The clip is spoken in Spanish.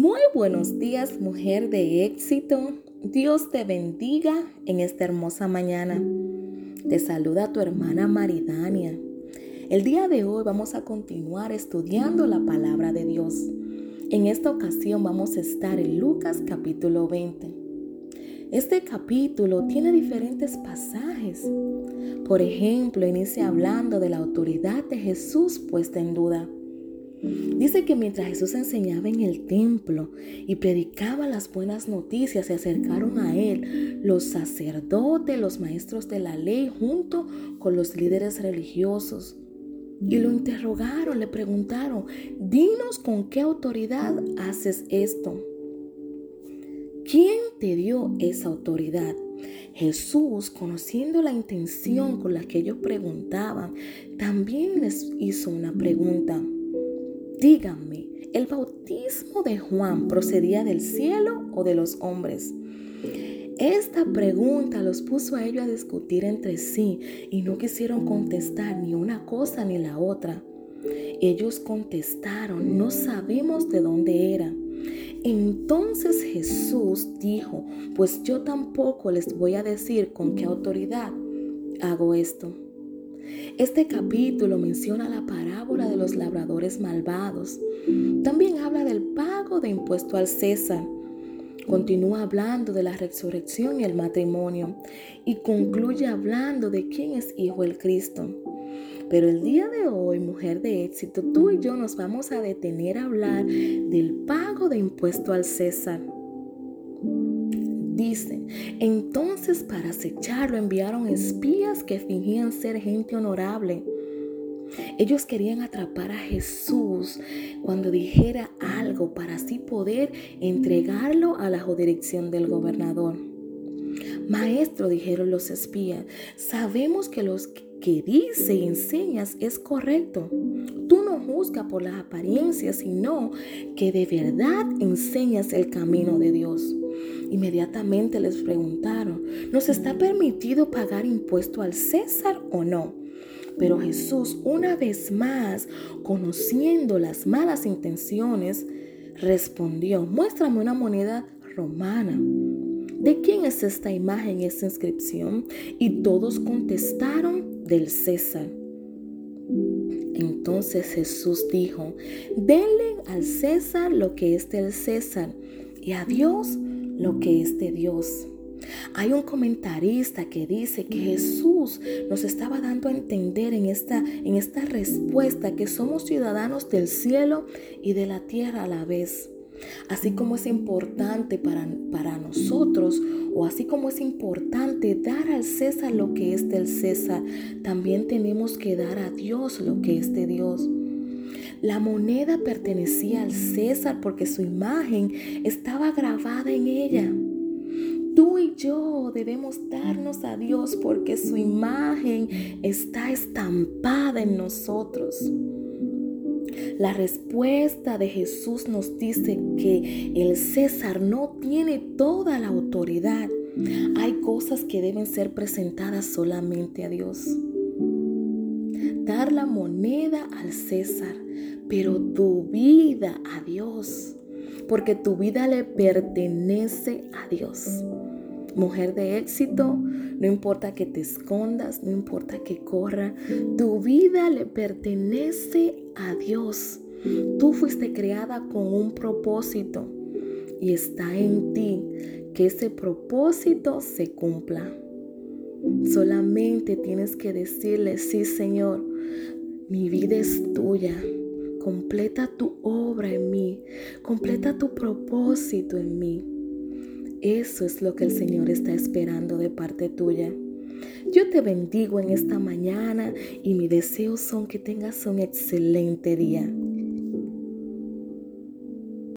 Muy buenos días, mujer de éxito. Dios te bendiga en esta hermosa mañana. Te saluda tu hermana Maridania. El día de hoy vamos a continuar estudiando la palabra de Dios. En esta ocasión vamos a estar en Lucas capítulo 20. Este capítulo tiene diferentes pasajes. Por ejemplo, inicia hablando de la autoridad de Jesús puesta en duda. Dice que mientras Jesús enseñaba en el templo y predicaba las buenas noticias, se acercaron a él los sacerdotes, los maestros de la ley, junto con los líderes religiosos. Y lo interrogaron, le preguntaron, dinos con qué autoridad haces esto. ¿Quién te dio esa autoridad? Jesús, conociendo la intención con la que ellos preguntaban, también les hizo una pregunta. Díganme, ¿el bautismo de Juan procedía del cielo o de los hombres? Esta pregunta los puso a ellos a discutir entre sí y no quisieron contestar ni una cosa ni la otra. Ellos contestaron, no sabemos de dónde era. Entonces Jesús dijo, pues yo tampoco les voy a decir con qué autoridad hago esto. Este capítulo menciona la parábola de los labradores malvados. También habla del pago de impuesto al César. Continúa hablando de la resurrección y el matrimonio y concluye hablando de quién es hijo el Cristo. Pero el día de hoy, mujer de éxito, tú y yo nos vamos a detener a hablar del pago de impuesto al César. Dice, entonces para acecharlo enviaron espías que fingían ser gente honorable. Ellos querían atrapar a Jesús cuando dijera algo para así poder entregarlo a la jurisdicción del gobernador. Maestro, dijeron los espías, sabemos que los que dice y enseñas es correcto. Tú no juzgas por las apariencias, sino que de verdad enseñas el camino de Dios. Inmediatamente les preguntaron, ¿nos está permitido pagar impuesto al César o no? Pero Jesús, una vez más, conociendo las malas intenciones, respondió, muéstrame una moneda romana. ¿De quién es esta imagen, esta inscripción? Y todos contestaron, del César. Entonces Jesús dijo, denle al César lo que es del César y a Dios lo que es de Dios. Hay un comentarista que dice que Jesús nos estaba dando a entender en esta, en esta respuesta que somos ciudadanos del cielo y de la tierra a la vez. Así como es importante para, para nosotros, o así como es importante dar al César lo que es del César, también tenemos que dar a Dios lo que es de Dios. La moneda pertenecía al César porque su imagen estaba grabada en ella. Tú y yo debemos darnos a Dios porque su imagen está estampada en nosotros. La respuesta de Jesús nos dice que el César no tiene toda la autoridad. Hay cosas que deben ser presentadas solamente a Dios. Dar la moneda al César pero tu vida a Dios, porque tu vida le pertenece a Dios. Mujer de éxito, no importa que te escondas, no importa que corra, tu vida le pertenece a Dios. Tú fuiste creada con un propósito y está en ti que ese propósito se cumpla. Solamente tienes que decirle, sí Señor, mi vida es tuya. Completa tu obra en mí. Completa tu propósito en mí. Eso es lo que el Señor está esperando de parte tuya. Yo te bendigo en esta mañana y mis deseos son que tengas un excelente día.